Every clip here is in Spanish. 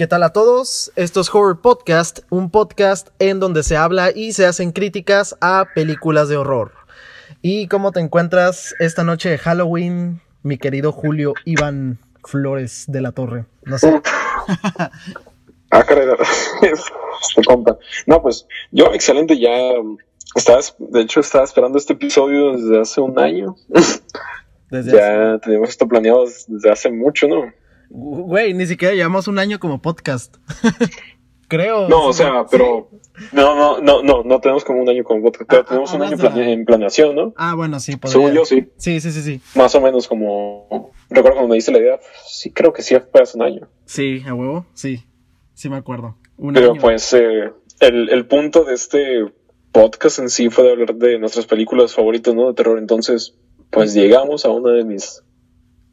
¿Qué tal a todos? Esto es Horror Podcast, un podcast en donde se habla y se hacen críticas a películas de horror. ¿Y cómo te encuentras esta noche de Halloween, mi querido Julio Iván Flores de la Torre? No sé. ah, caray, se compa. No, pues yo excelente, ya estás, de hecho estaba esperando este episodio desde hace un año. ya teníamos esto planeado desde hace mucho, ¿no? Güey, ni siquiera llevamos un año como podcast. Creo. No, o sea, pero. No, no, no, no, no tenemos como un año como podcast, pero ah, tenemos ah, un año en planeación, ¿no? Ah, bueno, sí. Según yo, sí. Sí, sí, sí, sí. Más o menos como. Recuerdo cuando me dice la idea, sí, creo que sí fue hace un año. Sí, a huevo, sí. Sí, me acuerdo. pero pues, eh, el, el punto de este podcast en sí fue de hablar de nuestras películas favoritas, ¿no? De terror. Entonces, pues llegamos a una de mis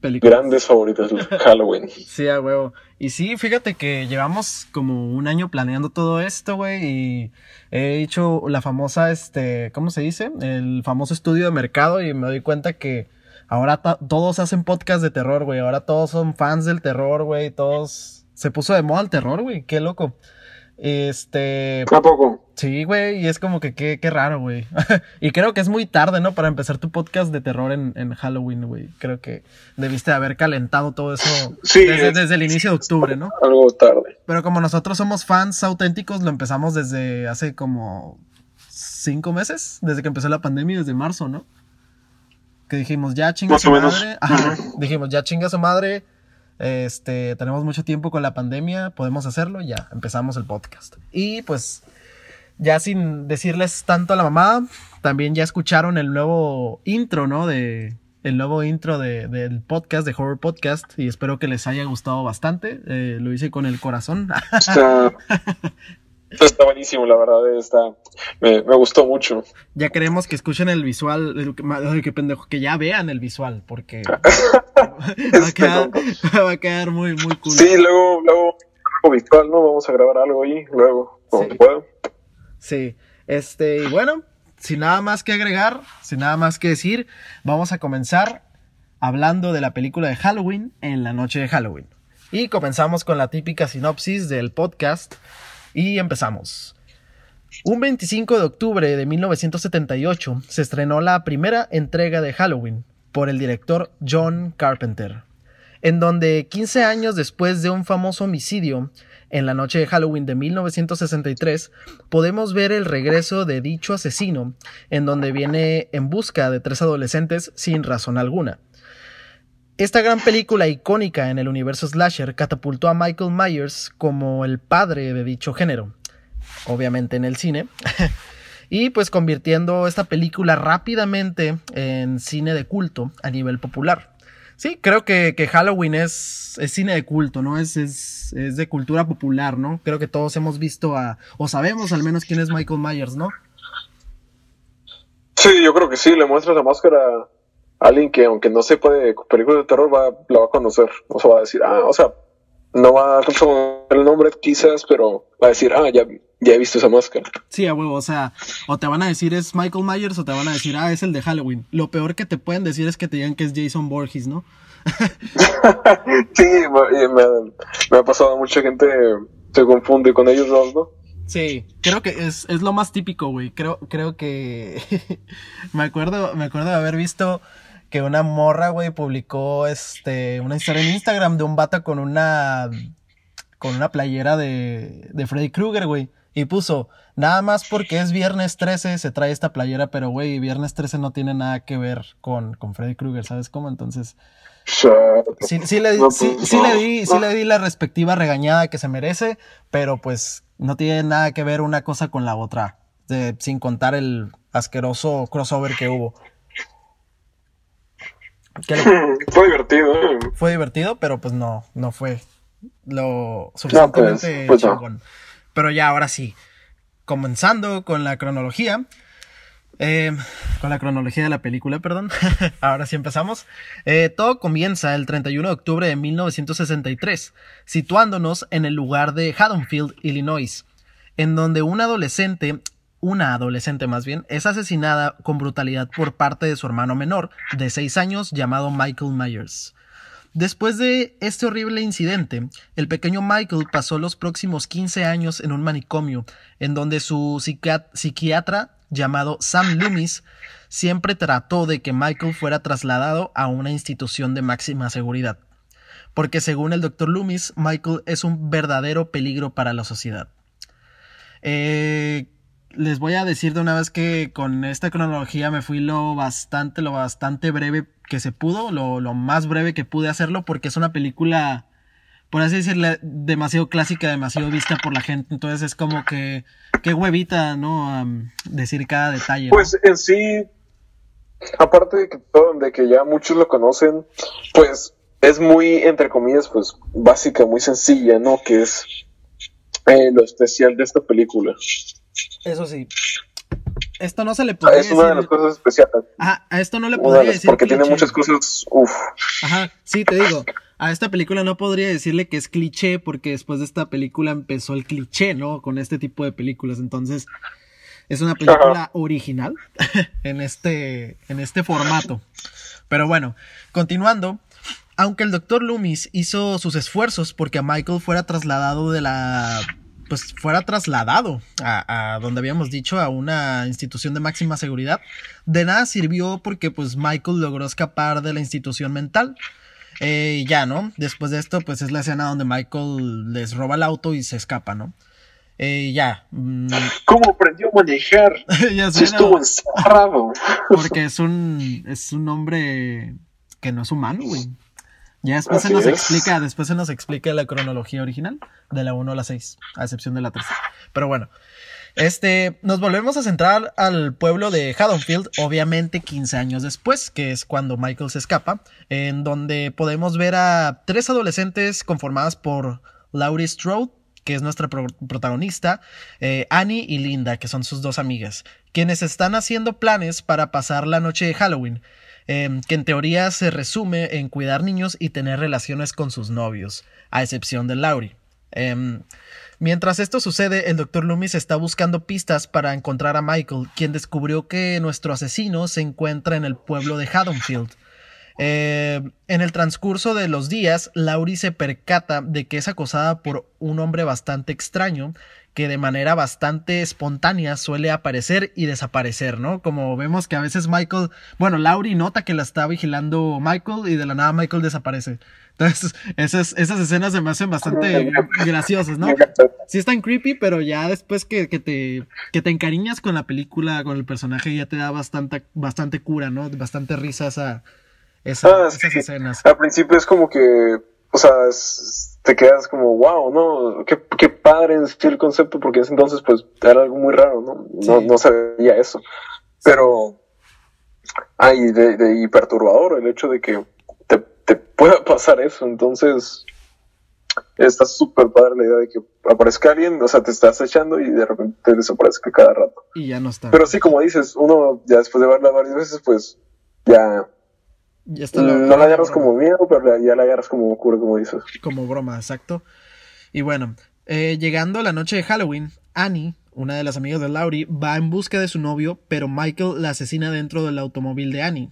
Grandes favoritos, Halloween. sí, a huevo. Y sí, fíjate que llevamos como un año planeando todo esto, güey, y he hecho la famosa, este, ¿cómo se dice? El famoso estudio de mercado y me doy cuenta que ahora todos hacen podcast de terror, güey. Ahora todos son fans del terror, güey. Todos... Se puso de moda el terror, güey. Qué loco. Este. ¿A poco? Sí, güey, y es como que qué, qué raro, güey. y creo que es muy tarde, ¿no? Para empezar tu podcast de terror en, en Halloween, güey. Creo que debiste haber calentado todo eso desde, el inicio de octubre, ¿no? Algo tarde. Pero como nosotros somos fans auténticos, lo empezamos desde hace como cinco meses, desde que empezó la pandemia, desde marzo, ¿no? Que dijimos, ya chinga su madre. Ajá, dijimos, ya chinga su madre este, tenemos mucho tiempo con la pandemia, podemos hacerlo, ya empezamos el podcast. Y pues, ya sin decirles tanto a la mamá, también ya escucharon el nuevo intro, ¿no? De, el nuevo intro de, del podcast, de Horror Podcast, y espero que les haya gustado bastante. Eh, lo hice con el corazón. Está buenísimo, la verdad, está, me, gustó mucho. Ya queremos que escuchen el visual, que pendejo, que ya vean el visual, porque va, a quedar, muy, muy cool. Sí, luego, luego, visual, ¿no? Vamos a grabar algo ahí, luego, como sí. Sí, este, y bueno, sin nada más que agregar, sin nada más que decir, vamos a comenzar hablando de la película de Halloween en la noche de Halloween. Y comenzamos con la típica sinopsis del podcast y empezamos. Un 25 de octubre de 1978 se estrenó la primera entrega de Halloween por el director John Carpenter, en donde 15 años después de un famoso homicidio, en la noche de Halloween de 1963, podemos ver el regreso de dicho asesino, en donde viene en busca de tres adolescentes sin razón alguna. Esta gran película icónica en el universo slasher catapultó a Michael Myers como el padre de dicho género, obviamente en el cine, y pues convirtiendo esta película rápidamente en cine de culto a nivel popular. Sí, creo que, Halloween es, cine de culto, ¿no? Es, es, es, de cultura popular, ¿no? Creo que todos hemos visto a, o sabemos al menos quién es Michael Myers, ¿no? Sí, yo creo que sí, le muestras la máscara alguien que aunque no sepa de películas de terror va, la va a conocer, o sea, va a decir, ah, o sea, no va a conocer el nombre quizás, pero va a decir, ah, ya, ya he visto esa máscara. Sí, a huevo, o sea, o te van a decir es Michael Myers o te van a decir, ah, es el de Halloween. Lo peor que te pueden decir es que te digan que es Jason Borges, ¿no? sí, me, me, ha pasado, mucha gente se confunde con ellos dos, ¿no? Sí, creo que es, es lo más típico, güey. Creo, creo que me acuerdo, me acuerdo de haber visto que una morra, güey, publicó este, una historia en Instagram de un vato con una, con una playera de, de Freddy Krueger, güey. Y puso, nada más porque es viernes 13 se trae esta playera, pero güey, viernes 13 no tiene nada que ver con, con Freddy Krueger, ¿sabes cómo? Entonces, sí, sí, le, sí, sí, le di, sí le di la respectiva regañada que se merece, pero pues no tiene nada que ver una cosa con la otra, de, sin contar el asqueroso crossover que hubo. fue divertido. ¿eh? Fue divertido, pero pues no, no fue lo suficientemente pues, pues Pero ya, ahora sí. Comenzando con la cronología. Eh, con la cronología de la película, perdón. ahora sí empezamos. Eh, todo comienza el 31 de octubre de 1963, situándonos en el lugar de Haddonfield, Illinois, en donde un adolescente una adolescente más bien, es asesinada con brutalidad por parte de su hermano menor, de 6 años, llamado Michael Myers. Después de este horrible incidente, el pequeño Michael pasó los próximos 15 años en un manicomio, en donde su psiquiatra llamado Sam Loomis siempre trató de que Michael fuera trasladado a una institución de máxima seguridad, porque según el doctor Loomis, Michael es un verdadero peligro para la sociedad. Eh, les voy a decir de una vez que con esta cronología me fui lo bastante, lo bastante breve que se pudo, lo, más breve que pude hacerlo, porque es una película, por así decirlo, demasiado clásica, demasiado vista por la gente. Entonces es como que, qué huevita, ¿no? decir cada detalle. Pues en sí, aparte de que, de que ya muchos lo conocen, pues es muy, entre comillas, pues básica, muy sencilla, ¿no? Que es eh, lo especial de esta película. Eso sí. Esto no se le podría decir. Es una de las cosas especiales. Ajá, a esto no le podría decir. Porque tiene muchas cosas. Uf. Ajá, sí, te digo. A esta película no podría decirle que es cliché, porque después de esta película empezó el cliché, ¿no? Con este tipo de películas. Entonces, es una película original en este, en este formato. Pero bueno, continuando. Aunque el Dr. Loomis hizo sus esfuerzos porque a Michael fuera trasladado de la pues fuera trasladado a, donde habíamos dicho, a una institución de máxima seguridad. De nada sirvió porque pues Michael logró escapar de la institución mental. Eh, ya, ¿no? Después de esto, pues es la escena donde Michael les roba el auto y se escapa, ¿no? Eh, ya. Mm. ¿Cómo aprendió a manejar? ya sé, estuvo encerrado. Porque es un, es un hombre que no es humano, güey. Ya después se nos explica, después se nos explica la cronología original de la 1 a la 6, a excepción de la 3. Pero bueno, este, nos volvemos a centrar al pueblo de Haddonfield, obviamente 15 años después, que es cuando Michael se escapa, en donde podemos ver a tres adolescentes conformadas por Laurie Strode, que es nuestra protagonista, eh, Annie y Linda, que son sus dos amigas, quienes están haciendo planes para pasar la noche de Halloween. Em, que en teoría se resume en cuidar niños y tener relaciones con sus novios, a excepción de Laurie. Em, mientras esto sucede, el Dr. Loomis está buscando pistas para encontrar a Michael, quien descubrió que nuestro asesino se encuentra en el pueblo de Haddonfield. Em, en el transcurso de los días, Laurie se percata de que es acosada por un hombre bastante extraño que de manera bastante espontánea suele aparecer y desaparecer, ¿no? Como vemos que a veces Michael, bueno, Laurie nota que la está vigilando Michael y de la nada Michael desaparece. Entonces, esas, esas escenas se me hacen bastante graciosas, ¿no? Sí están creepy, pero ya después que, te, que te encariñas con la película, con el personaje, ya te da bastante, bastante cura, ¿no? Bastante risa esa, esa ah, esas escenas. Al principio es como que, o sea, es te quedas como, wow, ¿no? Qué, qué padre es el concepto, porque ese entonces, pues, era algo muy raro, ¿no? No, no se veía eso. Pero, ay, de, de, y perturbador el hecho de que te, te pueda pasar eso. Entonces, está súper padre la idea de que aparezca alguien, o sea, te estás echando y de repente te desaparezca cada rato. Y ya no está. Pero sí, como dices, uno ya después de verla varias veces, pues, ya no la agarras como miedo, pero ya la agarras como cura, como dices. Como broma, exacto. Y bueno, eh, llegando a la noche de Halloween, Annie, una de las amigas de Laurie, va en busca de su novio, pero Michael la asesina dentro del automóvil de Annie.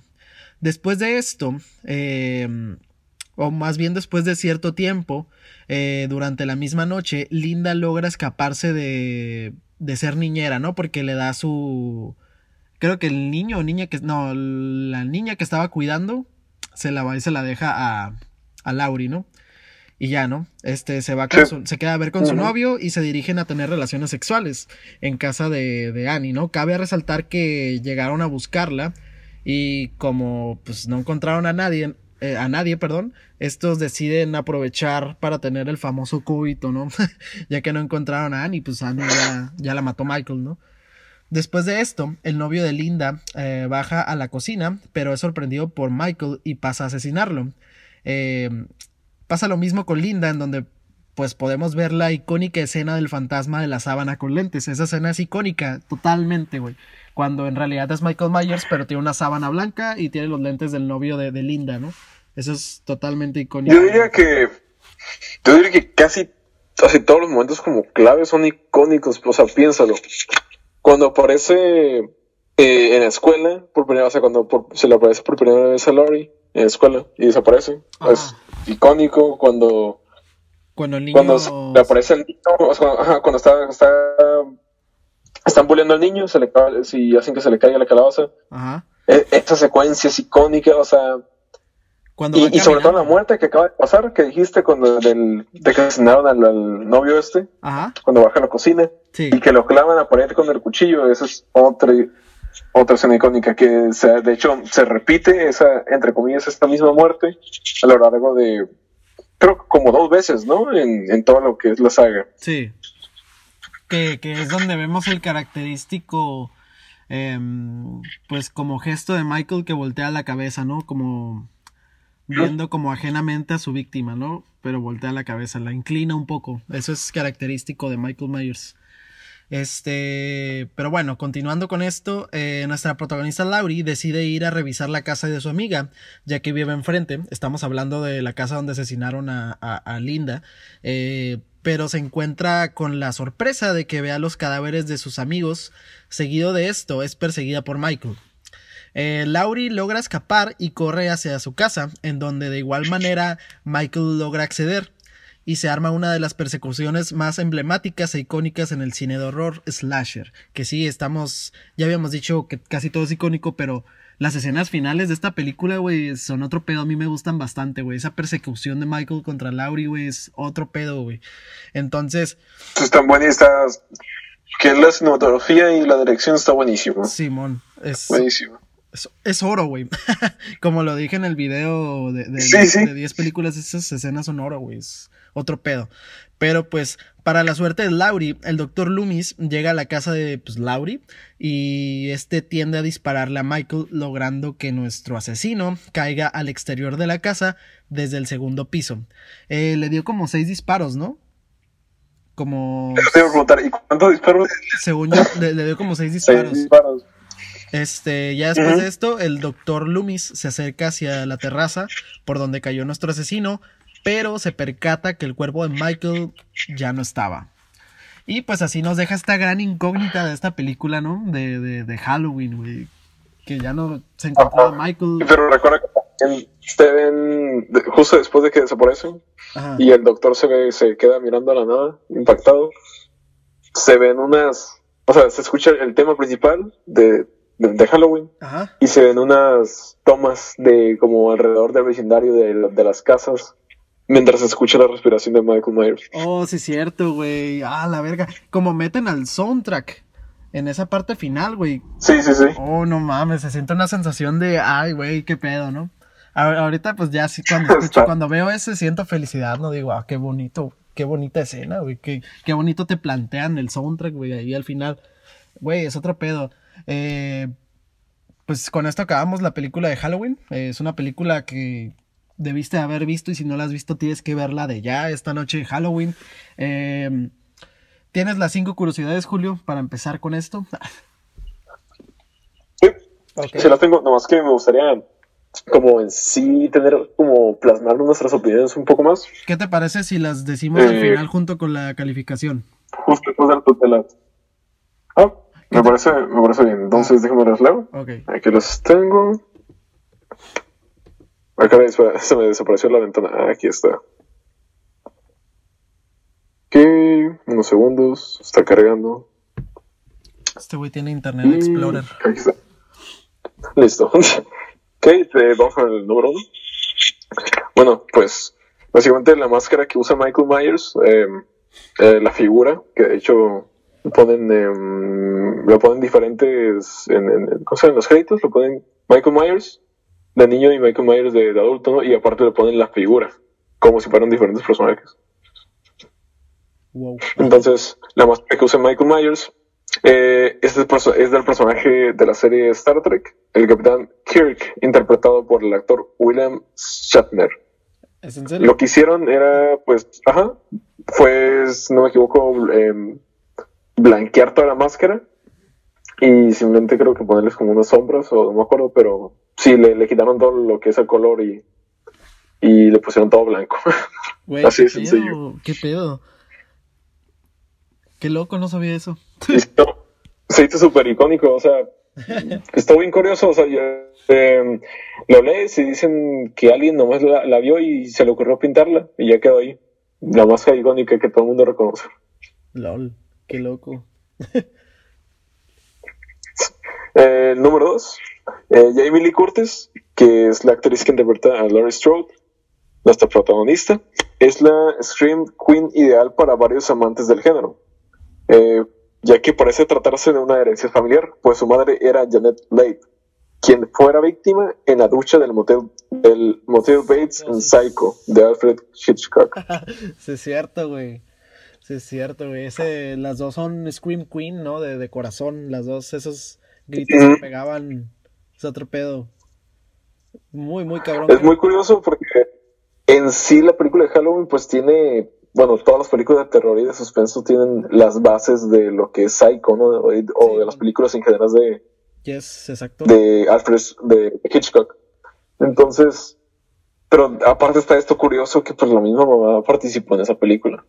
Después de esto, eh, o más bien después de cierto tiempo, eh, durante la misma noche, Linda logra escaparse de, de ser niñera, ¿no? Porque le da su creo que el niño o niña que, no, la niña que estaba cuidando, se la va y se la deja a, a Lauri, ¿no? Y ya, ¿no? Este se va se queda a ver con su novio y se dirigen a tener relaciones sexuales en casa de, de Annie, ¿no? Cabe resaltar que llegaron a buscarla y como pues no encontraron a nadie, eh, a nadie, perdón, estos deciden aprovechar para tener el famoso cubito, ¿no? ya que no encontraron a Annie, pues Annie ya, ya la mató Michael, ¿no? Después de esto, el novio de Linda eh, baja a la cocina, pero es sorprendido por Michael y pasa a asesinarlo. Eh, pasa lo mismo con Linda, en donde pues podemos ver la icónica escena del fantasma de la sábana con lentes. Esa escena es icónica, totalmente, güey. Cuando en realidad es Michael Myers, pero tiene una sábana blanca y tiene los lentes del novio de, Linda, ¿no? Eso es totalmente icónico. Yo diría que. Yo diría que casi, casi todos los momentos como claves son icónicos. O sea, piénsalo cuando aparece eh, en la escuela, por primera, o sea, cuando se le aparece por primera vez a Laurie, en la escuela y desaparece. Es icónico cuando. Cuando el niño. Cuando le aparece el niño, cuando está, está. Están bulleando al niño, se le si hacen que se le caiga la calabaza. Ajá. E, esta secuencia es icónica, o sea. Y, sobre todo la muerte que acaba de pasar, que dijiste cuando del, de que asesinaron al, novio este, Ajá. cuando baja a la cocina, y que lo clavan a pared con el cuchillo, eso es otra, otra escena icónica que se, de hecho se repite esa, entre comillas, esta misma muerte a lo largo de, creo como dos veces, ¿no? En, en todo lo que es la saga. Sí. Que, que es donde vemos el característico, em, pues como gesto de Michael que voltea la cabeza, ¿no? Como viendo como ajenamente a su víctima, ¿no? Pero voltea la cabeza, la inclina un poco. Eso es característico de Michael Myers. Este, pero bueno, continuando con esto, eh, nuestra protagonista Laurie decide ir a revisar la casa de su amiga, ya que vive enfrente. Estamos hablando de la casa donde asesinaron a, Linda. Eh, pero se encuentra con la sorpresa de que vea los cadáveres de sus amigos. Seguido de esto, es perseguida por Michael. Eh, Laurie logra escapar y corre hacia su casa, en donde de igual manera Michael logra acceder y se arma una de las persecuciones más emblemáticas e icónicas en el cine de horror slasher. Que sí, estamos, ya habíamos dicho que casi todo es icónico, pero las escenas finales de esta película, güey, son otro pedo. A mí me gustan bastante, güey. Esa persecución de Michael contra Laurie, güey, es otro pedo, güey. Entonces... Están buenísimas. Que la cinematografía y la dirección está buenísimo. Simón, es... Buenísimo. Es, oro, güey. Como lo dije en el video de 10 películas, esas escenas son oro, güey otro pedo. Pero pues, para la suerte de Laurie, el doctor Loomis llega a la casa de pues, Laurie y este tiende a dispararle a Michael, logrando que nuestro asesino caiga al exterior de la casa desde el segundo piso. Eh, le dio como seis disparos, ¿no? Como. ¿y cuántos disparos? Según yo, le, dio como seis disparos. Seis disparos. Este, ya después de esto, el doctor Loomis se acerca hacia la terraza por donde cayó nuestro asesino, pero se percata que el cuerpo de Michael ya no estaba. Y pues así nos deja esta gran incógnita de esta película, ¿no? De, de, Halloween, güey. Que ya no se encontraba Michael. Pero recuerda que se ven justo después de que desaparecen y el doctor se ve, se queda mirando a la nada, impactado. Se ven unas, o sea, se escucha el tema principal de, de, Halloween y se ven unas tomas de como alrededor del vecindario de, de las casas Mientras escucha la respiración de Michael Myers. Oh, sí, cierto, güey. Ah, la verga. Como meten al soundtrack en esa parte final, güey. Sí, sí, sí. Oh, no mames, se siente una sensación de, ay, güey, qué pedo, ¿no? ahorita, pues ya sí, cuando escucho, cuando veo ese, siento felicidad, ¿no? Digo, ah, qué bonito, qué bonita escena, güey. Qué, qué bonito te plantean el soundtrack, güey, ahí al final. Güey, es otro pedo. Eh, pues con esto acabamos la película de Halloween. es una película que debiste haber visto y si no la has visto tienes que verla de ya esta noche de Halloween. Em, ¿Tienes las cinco curiosidades, Julio, para empezar con esto? sí, sí las tengo, nomás que me gustaría como en sí tener como plasmar nuestras opiniones un poco más. ¿Qué te parece si las decimos al eh, final junto con la calificación? Justo después de la tutela. Ah, me parece, me parece bien. Entonces déjame las leo. Aquí las tengo. Acá se me desapareció la ventana. Ah, aquí está. Ok, unos segundos. Está cargando. Este güey tiene Internet Explorer. Aquí está. Listo. ok, vamos con el número uno. Bueno, pues básicamente la máscara que usa Michael Myers, em, eh, la figura, que de hecho ponen, eh, lo ponen diferentes en, en, en los créditos, lo ponen Michael Myers, de niño y Michael Myers de, adulto, ¿no? Y aparte le ponen la figura, como si fueran diferentes personajes. Entonces, la máscara que usa Michael Myers eh, es, del es, del personaje de la serie Star Trek, el capitán Kirk, interpretado por el actor William Shatner. ¿Es en serio? Lo que hicieron era, pues, ajá, fue, no me equivoco, em, blanquear toda la máscara y simplemente creo que ponerles como unas sombras o no me acuerdo, pero sí, le, quitaron todo lo que es el color y, y le pusieron todo blanco. Así de sencillo. ¿Qué pedo? Qué loco, no sabía eso. se hizo súper icónico, o sea, está bien curioso, o sea, em, lo lees y dicen que alguien nomás la, vio y se le ocurrió pintarla y ya quedó ahí. La más icónica que todo el mundo reconoce. LOL, qué loco. eh, número dos, eh, Jamie Lee Curtis, que es la actriz que interpreta a Laurie Strode, nuestra protagonista, es la Scream Queen ideal para varios amantes del género. Eh, ya que parece tratarse de una herencia familiar, pues su madre era Janet Leigh, quien fuera víctima en la ducha del motel, del motel Bates en Psycho de Alfred Hitchcock. sí, es cierto, güey. Sí, es cierto, güey. las dos son Scream Queen, ¿no? De, de corazón. Las dos, esos gritos que pegaban. Es otro pedo. Muy, muy cabrón. Es muy curioso porque en sí la película de Halloween pues tiene bueno, todas las películas de terror y de suspenso tienen las bases de lo que es Psycho, ¿no? O, de las películas en general de, yes, exacto. de Alfred, de Hitchcock. Entonces, pero aparte está esto curioso que pues la misma mamá participó en esa película.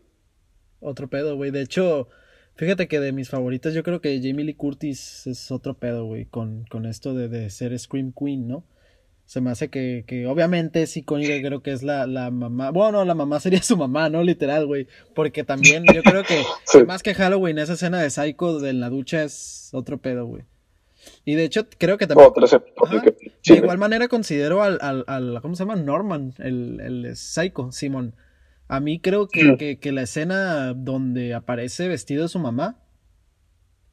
Otro pedo, güey. De hecho, fíjate que de mis favoritas yo creo que Jamie Lee Curtis es otro pedo, güey, con, con esto de, de ser Scream Queen, ¿no? se me hace que, que obviamente es icónica, creo que es la, la mamá, bueno, la mamá sería su mamá, ¿no? Literal, güey, porque también yo creo que, más que Halloween, esa escena de Psycho de la ducha es otro pedo, güey. Y de hecho, creo que también... de igual manera considero al, al, al, ¿cómo se llama? Norman, el, el Psycho, Simón. A mí creo que, que, que la escena donde aparece vestido de su mamá,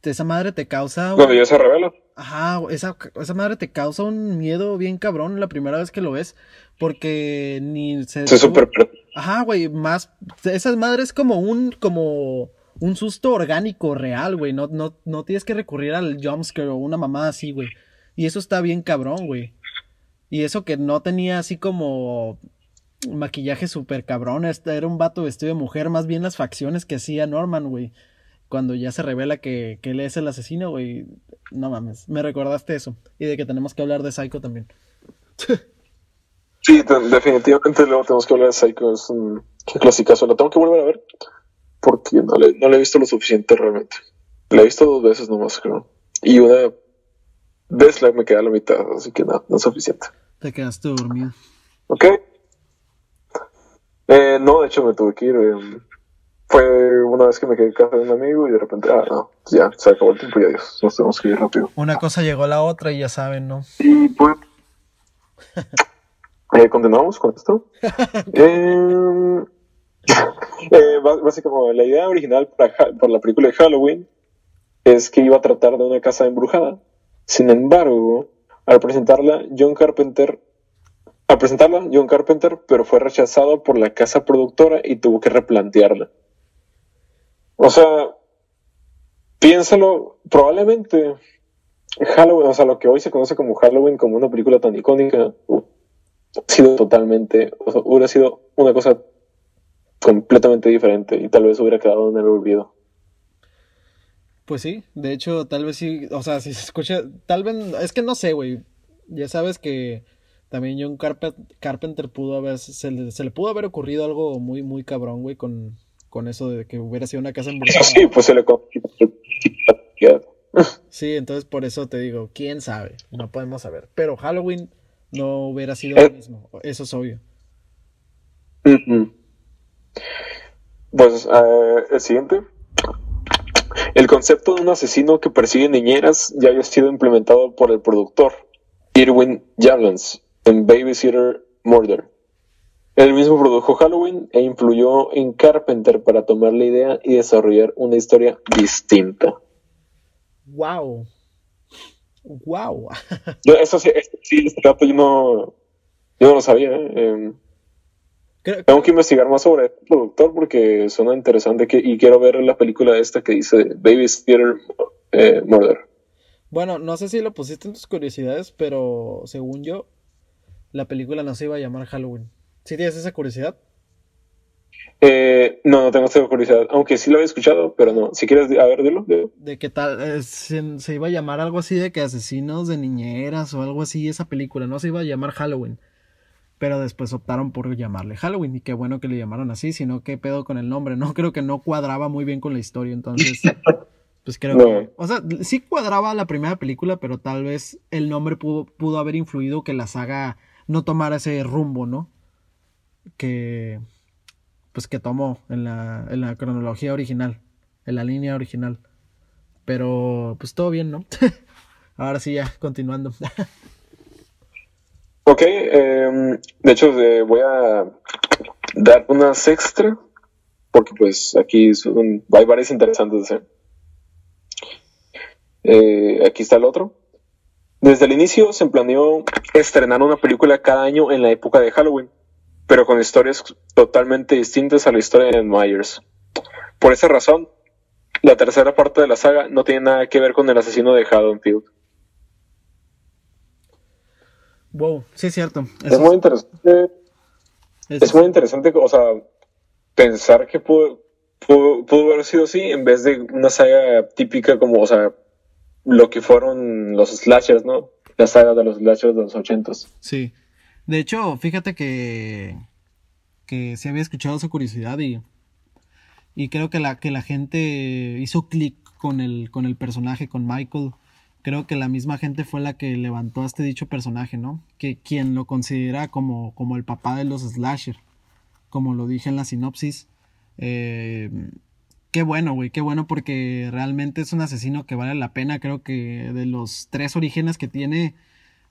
esa madre te causa... Cuando ya se revela. Ajá, esa, esa madre te causa un miedo bien cabrón la primera vez que lo ves. Porque ni se. Se super... Ajá, güey. Más. Esa madre es como un. como. un susto orgánico real, güey. No, no, no tienes que recurrir al jumpscare o una mamada así, güey. Y eso está bien cabrón, güey. Y eso que no tenía así como maquillaje súper cabrón. Este era un vato vestido de mujer, más bien las facciones que hacía Norman, güey cuando ya se revela que, que él es el asesino, güey, no mames, me recordaste eso. Y de que tenemos que hablar de Psycho también. Sí, definitivamente luego tenemos que hablar de Psycho, es un clásico. Lo tengo que volver a ver porque no le, no le he visto lo suficiente realmente. La he visto dos veces nomás, creo. Y una vez la me queda a la mitad, así que no, no es suficiente. Te quedaste dormido. Ok. Eh, no, de hecho me tuve que ir. Eh, fue una vez que me quedé en casa de un amigo y de repente, ah, no, ya se acabó el tiempo y adiós, nos tenemos que ir rápido. Una cosa llegó a la otra y ya saben, ¿no? Y pues, eh, continuamos con esto. eh, eh, básicamente, la idea original para, para la película de Halloween es que iba a tratar de una casa embrujada. Sin embargo, al presentarla, John Carpenter al presentarla, John Carpenter, pero fue rechazado por la casa productora y tuvo que replantearla. O sea, piénsalo, probablemente Halloween, o sea, lo que hoy se conoce como Halloween, como una película tan icónica, ha sido totalmente, o sea, hubiera sido una cosa completamente diferente y tal vez hubiera quedado en el olvido. Pues sí, de hecho, tal vez sí, o sea, si se escucha, tal vez, es que no sé, güey, ya sabes que también John Carpenter pudo haber, se le, se le pudo haber ocurrido algo muy, muy cabrón, güey, con, con eso de que hubiera sido una casa embrujada. Sí, pues se le Sí, entonces por eso te digo, quién sabe, no podemos saber. Pero Halloween no hubiera sido lo eh. mismo, eso es obvio. Pues eh, el siguiente. El concepto de un asesino que persigue niñeras ya había sido implementado por el productor Irwin Jablons en Babysitter Murder. Él mismo produjo Halloween e influyó en Carpenter para tomar la idea y desarrollar una historia distinta. ¡Wow! ¡Wow! eso sí, este dato yo no, yo no lo sabía. ¿eh? Em, tengo que investigar más sobre el productor porque suena interesante que, y quiero ver la película esta que dice Baby's Theater eh, Murder. Bueno, no sé si lo pusiste en tus curiosidades, pero según yo, la película no se iba a llamar Halloween. ¿Sí tienes esa curiosidad? Eh, no, no tengo esa curiosidad, aunque sí lo había escuchado, pero no. Si quieres, a ver, dilo. De qué tal, eh, se, iba a llamar algo así de que asesinos de niñeras o algo así esa película, no se iba a llamar Halloween. Pero después optaron por llamarle Halloween y qué bueno que le llamaron así, sino qué pedo con el nombre, no creo que no cuadraba muy bien con la historia, entonces Pues creo que. O sea, sí cuadraba la primera película, pero tal vez el nombre pudo, pudo haber influido que la saga no tomara ese rumbo, ¿no? Que. Pues que tomó en la, en la cronología original, en la línea original. Pero, pues todo bien, ¿no? Ahora sí, ya, continuando. ok, em, de hecho, voy a dar unas extra, porque pues aquí hay varias interesantes. ¿eh? Eh, aquí está el otro. Desde el inicio se planeó estrenar una película cada año en la época de Halloween, pero con historias totalmente distintas a la historia de Myers. Por esa razón, la tercera parte de la saga no tiene nada que ver con el asesino de Haddonfield. Wow, sí es cierto. es muy interesante. Es... muy interesante, o sea, pensar que pudo, pudo, haber sido así en vez de una saga típica como, o sea, lo que fueron los slashers, ¿no? La saga de los slashers de los ochentos. Sí. De hecho, fíjate que, que se había escuchado esa curiosidad y, y creo que la, que la gente hizo clic con el, con el personaje, con Michael. Creo que la misma gente fue la que levantó a este dicho personaje, ¿no? Que quien lo considera como, como el papá de los slasher, como lo dije en la sinopsis. Eh, Qué bueno, güey, qué bueno porque realmente es un asesino que vale la pena. Creo que de los tres orígenes que tiene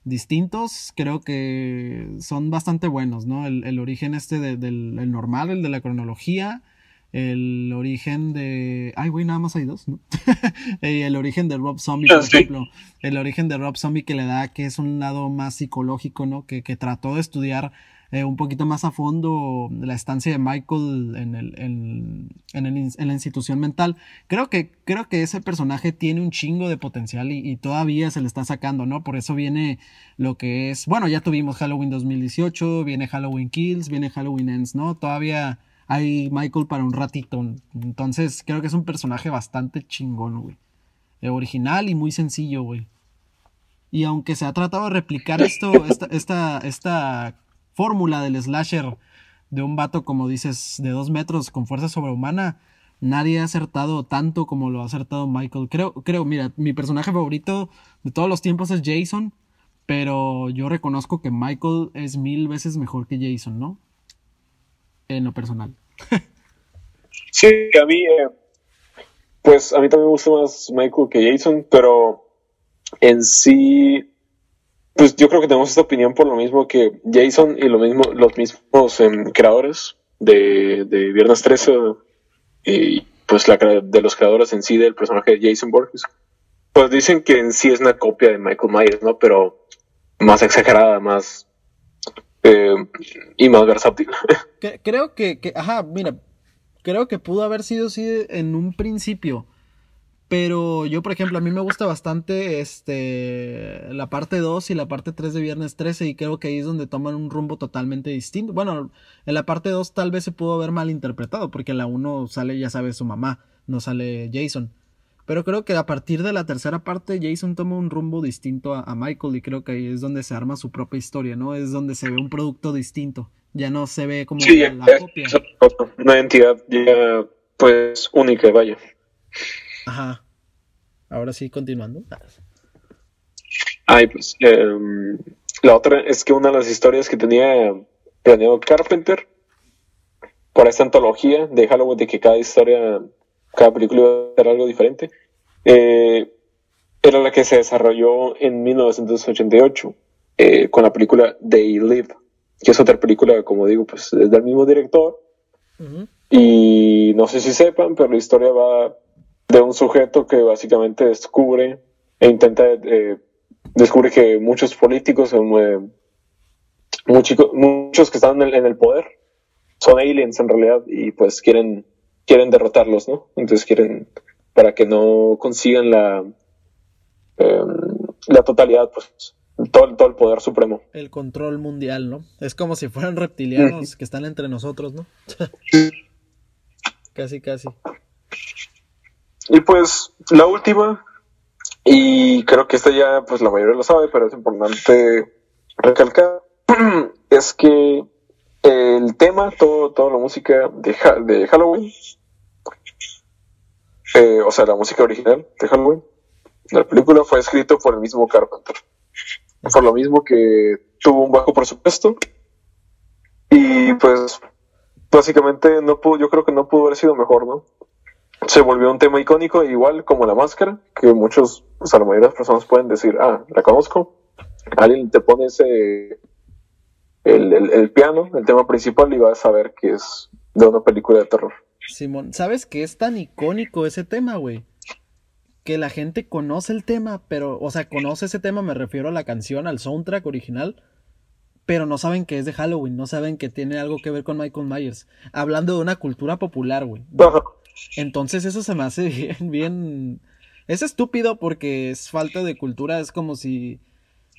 distintos, creo que son bastante buenos, ¿no? El, origen este del normal, el de la cronología, el origen de... Ay, güey, nada más hay dos, ¿no? el origen de Rob Zombie, por ejemplo. El origen de Rob Zombie que le da que es un lado más psicológico, ¿no? Que, que trató de estudiar eh, un poquito más a fondo la estancia de Michael en, el, en, en, la institución mental. Creo que, creo que ese personaje tiene un chingo de potencial y, todavía se le está sacando, ¿no? Por eso viene lo que es, bueno, ya tuvimos Halloween 2018, viene Halloween Kills, viene Halloween Ends, ¿no? Todavía hay Michael para un ratito. Entonces creo que es un personaje bastante chingón, güey. Eh, original y muy sencillo, güey. Y aunque se ha tratado de replicar esto, esta, esta, esta fórmula del slasher de un vato, como dices, de dos metros con fuerza sobrehumana, nadie ha acertado tanto como lo ha acertado Michael. Creo, creo, mira, mi personaje favorito de todos los tiempos es Jason, pero yo reconozco que Michael es mil veces mejor que Jason, ¿no? En lo personal. sí, a mí, eh, pues a mí también me gusta más Michael que Jason, pero en sí pues yo creo que tenemos esta opinión por lo mismo que Jason y lo mismo, los mismos em, creadores de, de, Viernes 13 y pues la, de los creadores en sí del personaje de Jason Borges, pues dicen que en sí es una copia de Michael Myers, ¿no? Pero más exagerada, más eh, y más versátil. Creo que, que, ajá, mira, creo que pudo haber sido así en un principio pero yo, por ejemplo, a mí me gusta bastante este la parte 2 y la parte 3 de Viernes 13 y creo que ahí es donde toman un rumbo totalmente distinto. Bueno, en la parte 2 tal vez se pudo haber malinterpretado porque en la 1 sale, ya sabes, su mamá, no sale Jason. Pero creo que a partir de la tercera parte Jason toma un rumbo distinto a, Michael y creo que ahí es donde se arma su propia historia, ¿no? Es donde se ve un producto distinto. Ya no se ve como la copia. Una entidad ya pues única, vaya. Ajá. Ahora sí, continuando. Ay, pues. Em, la otra es que una de las historias que tenía planeado Carpenter para esta antología de Halloween, de que cada historia, cada película iba a ser algo diferente, eh, era la que se desarrolló en 1988 eh, con la película They Live, que es otra película, como digo, pues es del mismo director. Y no sé si sepan, pero la historia va de un sujeto que básicamente descubre e intenta eh, descubre que muchos políticos eh, muchos, muchos que están en el, poder son aliens en realidad y pues quieren quieren derrotarlos no entonces quieren para que no consigan la em, la totalidad pues todo, todo el poder supremo. El control mundial no es como si fueran reptilianos que están entre nosotros no casi casi y pues la última, y creo que esta ya pues la mayoría lo sabe, pero es importante recalcar, es que el tema, todo, toda la música de, de Halloween, eh, o sea, la música original de Halloween, la película fue escrito por el mismo Carpenter. Por lo mismo que tuvo un bajo presupuesto y pues básicamente no pudo, yo creo que no pudo haber sido mejor, ¿no? Se volvió un tema icónico, igual como la máscara, que muchos, o sea, la mayoría de las personas pueden decir, ah, la conozco. Alguien te pone ese, el, el piano, el tema principal, y vas a saber que es de una película de terror. Simón, ¿sabes qué es tan icónico ese tema, güey? Que la gente conoce el tema, pero, o sea, conoce ese tema, me refiero a la canción, al soundtrack original, pero no saben que es de Halloween, no saben que tiene algo que ver con Michael Myers. Hablando de una cultura popular, güey. Entonces eso se me hace bien, bien... Es estúpido porque es falta de cultura, es como si...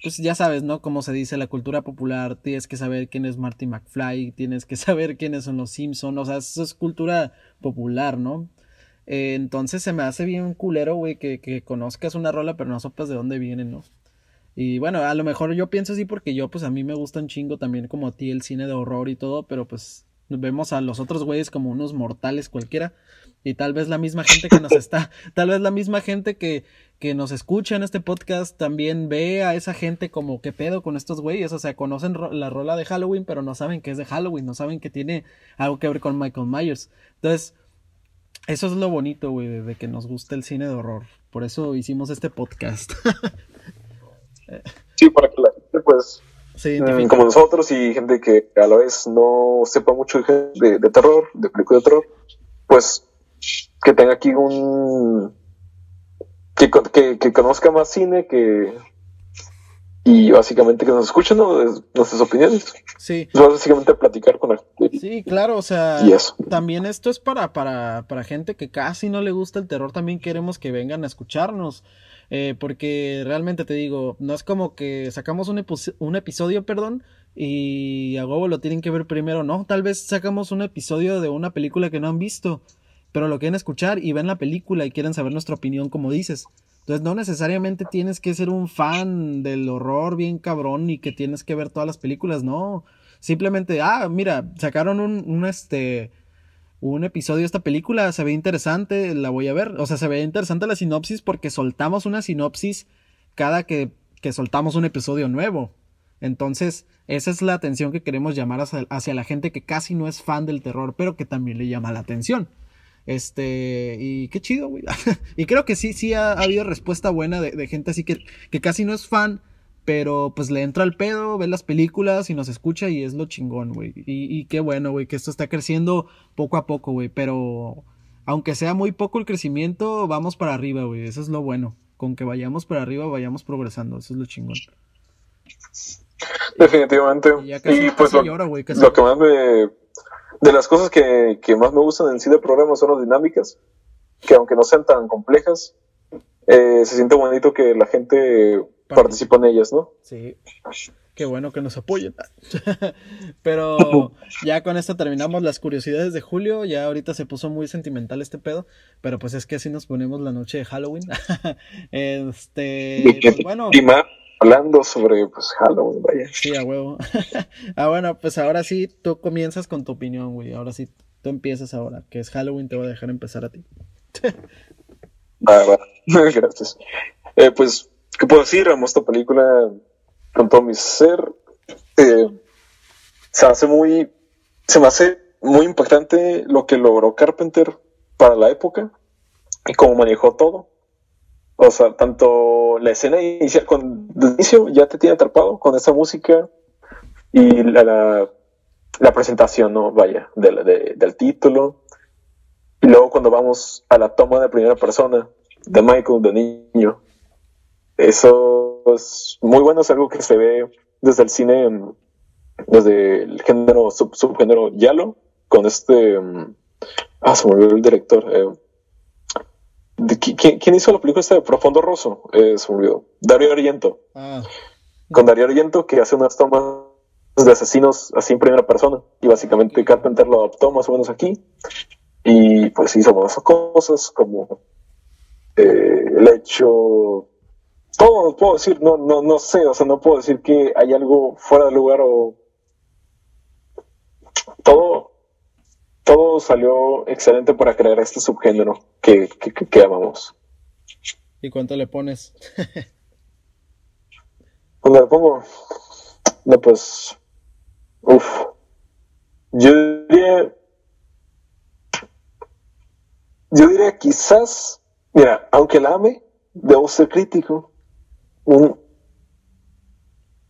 Pues ya sabes, ¿no? Como se dice, la cultura popular, tienes que saber quién es Marty McFly, tienes que saber quiénes son los Simpsons, o sea, eso es cultura popular, ¿no? Eh, entonces se me hace bien culero, güey, que, que conozcas una rola pero no sepas de dónde viene, ¿no? Y bueno, a lo mejor yo pienso así porque yo, pues a mí me gusta un chingo también como a ti el cine de horror y todo, pero pues vemos a los otros güeyes como unos mortales cualquiera. Y tal vez la misma gente que nos está, tal vez la misma gente que, que nos escucha en este podcast también ve a esa gente como qué pedo con estos güeyes. O sea, conocen la rola de Halloween, pero no saben que es de Halloween, no saben que tiene algo que ver con Michael Myers. Entonces, eso es lo bonito, güey, de que nos gusta el cine de horror. Por eso hicimos este podcast. Sí, para que la gente, pues, mm, como nosotros y gente que a la vez no sepa mucho de, de terror, de película de terror, pues que tenga aquí un. que, que, conozca más cine, que. y básicamente que nos escuchen nuestras opiniones. Sí. Básicamente platicar con gente. Sí, claro, o sea. También esto es para, para, para gente que casi no le gusta el terror, también queremos que vengan a escucharnos. Eh, porque realmente te digo, no es como que sacamos un, un episodio, perdón, y a huevo lo tienen que ver primero, no, tal vez sacamos un episodio de una película que no han visto, pero lo quieren escuchar y ven la película y quieren saber nuestra opinión como dices. Entonces no necesariamente tienes que ser un fan del horror bien cabrón y que tienes que ver todas las películas, no. Simplemente, ah, mira, sacaron un, un este un episodio de esta película, se ve interesante, la voy a ver. O sea, se ve interesante la sinopsis porque soltamos una sinopsis cada que, que soltamos un episodio nuevo. Entonces, esa es la atención que queremos llamar hacia, la gente que casi no es fan del terror, pero que también le llama la atención. Este, y qué chido, güey. y creo que sí, sí ha, habido respuesta buena de, de, gente así que, que casi no es fan, pero pues le entra al pedo, ve las películas y nos escucha y es lo chingón, güey. Y, y, qué bueno, güey, que esto está creciendo poco a poco, güey. Pero aunque sea muy poco el crecimiento, vamos para arriba, güey. Eso es lo bueno. Con que vayamos para arriba, vayamos progresando. Eso es lo chingón. Definitivamente. Y, pues lo, que más me... De las cosas que, que más me gustan en sí del programa son las dinámicas. Que aunque no sean tan complejas, eh, se siente bonito que la gente participo en ellas, ¿no? Sí. Qué bueno que nos apoyen. pero ya con esto terminamos las curiosidades de Julio. Ya ahorita se puso muy sentimental este pedo. Pero pues es que así nos ponemos la noche de Halloween. este. Pues, bueno. Hablando sobre pues Halloween, vaya. Sí, a huevo. ah, bueno, pues ahora sí, tú comienzas con tu opinión, güey. Ahora sí, tú empiezas ahora. Que es Halloween, te voy a dejar empezar a ti. ah, bueno. Gracias. Eh, pues ¿Qué puedo decir? Amo esta película con todo mi ser. Eh, se hace muy. Se me hace muy impactante lo que logró Carpenter para la época y cómo manejó todo. O sea, tanto la escena inicial, con el inicio ya te tiene atrapado con esa música y la, la, presentación, ¿no? Vaya, del título. Y luego cuando vamos a la toma de primera persona de Michael, de niño, eso es muy bueno, es algo que se ve desde el cine, desde el género, subgénero Yalo, con este. Mm, ah, se me olvidó el director. Eh, ¿quién, hizo la película esta de Profundo Rosso? Eh, se me olvidó. Dario Argento. Ah. Con Dario Argento, que hace unas tomas de asesinos así en primera persona. Y básicamente Carpenter lo adoptó más o menos aquí. Y pues hizo buenas cosas como eh, el hecho todo puedo decir, no, no, no sé, o sea, no puedo decir que hay algo fuera de lugar o todo todo salió excelente para crear este subgénero que, que, que, amamos. ¿Y cuánto le pones? ¿Cuánto le pongo? No, pues. Uf. Yo diría. Yo diría quizás. Mira, aunque la ame, debo ser crítico. Un,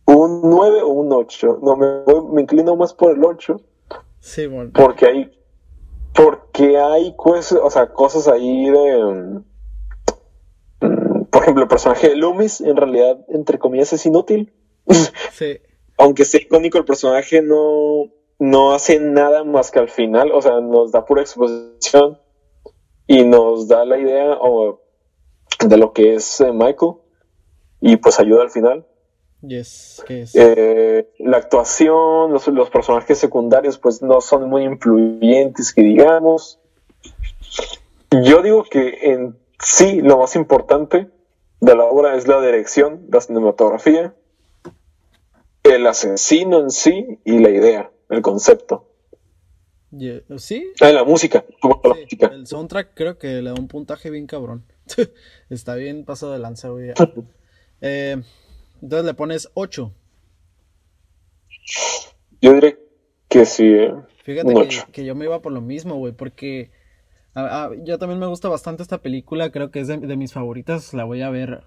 un 9 o un 8. No, me, me inclino más por el 8. Sí, bueno. Porque hay porque hay o sea, cosas ahí de... Mm, por ejemplo, el personaje de Loomis, en realidad, entre comillas, es inútil. Sí. Aunque sea icónico, el personaje no, no hace nada más que al final, o sea, nos da pura exposición y nos da la idea de lo que es eh, Michael y pues ayuda al final. Yes, eh, la actuación, los, los, personajes secundarios, pues no son muy influyentes, que digamos. Yo digo que en sí lo más importante de la obra es la dirección, la cinematografía, el asesino en sí y la idea, el concepto. ¿Sí? Ah, la música, El soundtrack creo que le da un puntaje bien cabrón. Está bien pasado de lanza, güey. eh, entonces le pones 8. Yo diré que sí. Eh. Fíjate que, yo me iba por lo mismo, güey, porque yo también me gusta bastante esta película, creo que es de, mis favoritas, la voy a ver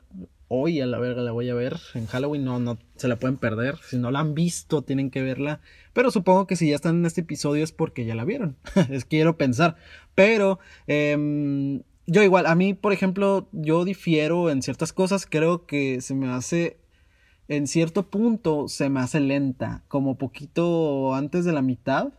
hoy, a la verga la voy a ver, en Halloween no, no se la pueden perder, si no la han visto tienen que verla, pero supongo que si ya están en este episodio es porque ya la vieron, es quiero pensar, pero em, yo igual, a mí por ejemplo, yo difiero en ciertas cosas, creo que se me hace en cierto punto se me hace lenta, como poquito antes de la mitad,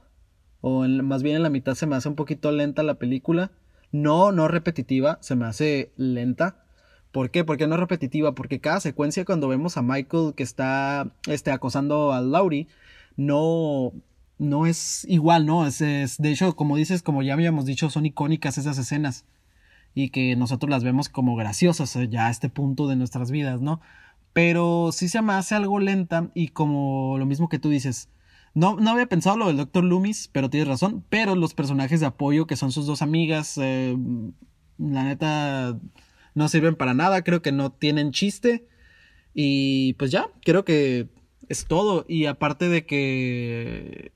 o más bien en la mitad se me hace un poquito lenta la película. No, no repetitiva, se me hace lenta. ¿Por qué? Porque no es repetitiva, porque cada secuencia cuando vemos a Michael que está este, acosando a Laurie, no, no es igual, ¿no? Es, es, de hecho, como dices, como ya habíamos dicho, son icónicas esas escenas y que nosotros las vemos como graciosas eh, ya a este punto de nuestras vidas, ¿no? Pero sí se me hace algo lenta y como lo mismo que tú dices. No, no había pensado lo del Dr. Loomis, pero tienes razón. Pero los personajes de apoyo, que son sus dos amigas, eh, la neta, no sirven para nada. Creo que no tienen chiste. Y pues ya, creo que es todo. Y aparte de que,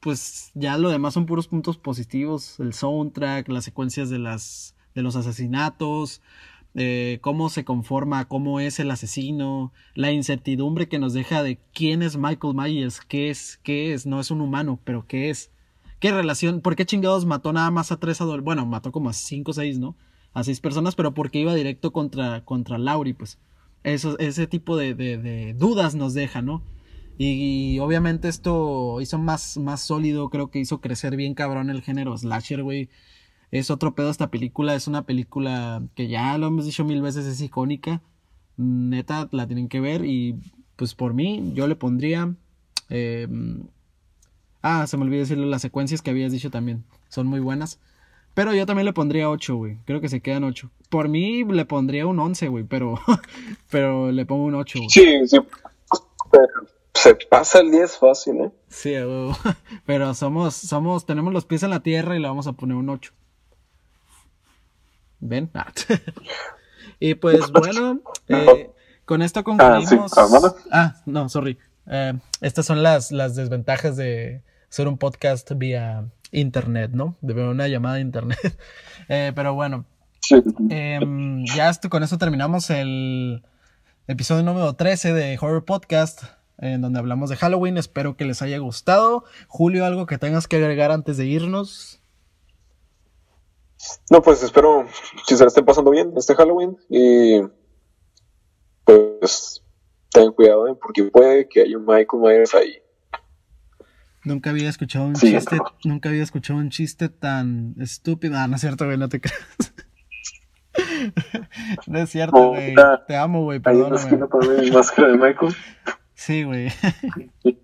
pues ya lo demás son puros puntos positivos. El soundtrack, las secuencias de las de los asesinatos, eh, cómo se conforma, cómo es el asesino, la incertidumbre que nos deja de quién es Michael Myers, qué es, qué es, no es un humano, pero qué es, qué relación, por qué chingados mató nada más a tres adolescentes, bueno, mató como a cinco o seis, ¿no? A seis personas, pero porque iba directo contra, contra Laurie, pues. Eso, ese tipo de, de, dudas nos deja, ¿no? Y, obviamente esto hizo más, más sólido, creo que hizo crecer bien cabrón el género slasher, güey es otro pedo esta película. Es una película que ya lo hemos dicho mil veces, es icónica. Neta, la tienen que ver. Y pues por mí, yo le pondría. Em, ah, se me olvidó decirle las secuencias que habías dicho también. Son muy buenas. Pero yo también le pondría 8, güey. Creo que se quedan 8. Por mí le pondría un 11, güey. Pero, pero le pongo un 8, güey. Sí, sí. se pasa el 10 fácil, ¿eh? Sí, güey. Pero somos, somos, tenemos los pies en la tierra y le vamos a poner un 8. ¿Ven? Ah. y pues bueno, eh, con esto concluimos. Ah, ah no, sorry. Eh, estas son las, las desventajas de ser un podcast vía internet, ¿no? De una llamada de internet. Eh, pero bueno, em, ya esto, con esto terminamos el episodio número 13 de Horror Podcast, en donde hablamos de Halloween. Espero que les haya gustado. Julio, algo que tengas que agregar antes de irnos. No, pues espero que se la estén pasando bien este Halloween y pues ten cuidado ¿eh? porque puede que haya un Michael Myers ahí. Nunca había escuchado un chiste, nunca había escuchado un chiste tan estúpido. Ah, no es cierto, güey, no te creas. no es cierto, güey. te amo, güey, perdóname. Hay máscara de Michael. Sí, güey. te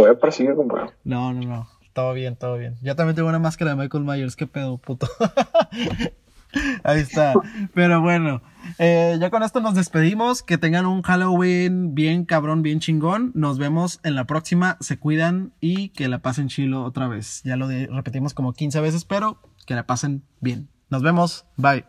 voy a perseguir, compadre. No, no, no. Todo bien, todo bien. Yo también tengo una máscara de Michael Myers. ¿Qué pedo, puto? Ahí está. Pero bueno, eh, ya con esto nos despedimos. Que tengan un Halloween bien cabrón, bien chingón. Nos vemos en la próxima. Se cuidan y que la pasen chilo otra vez. Ya lo repetimos como 15 veces, pero que la pasen bien. Nos vemos. Bye.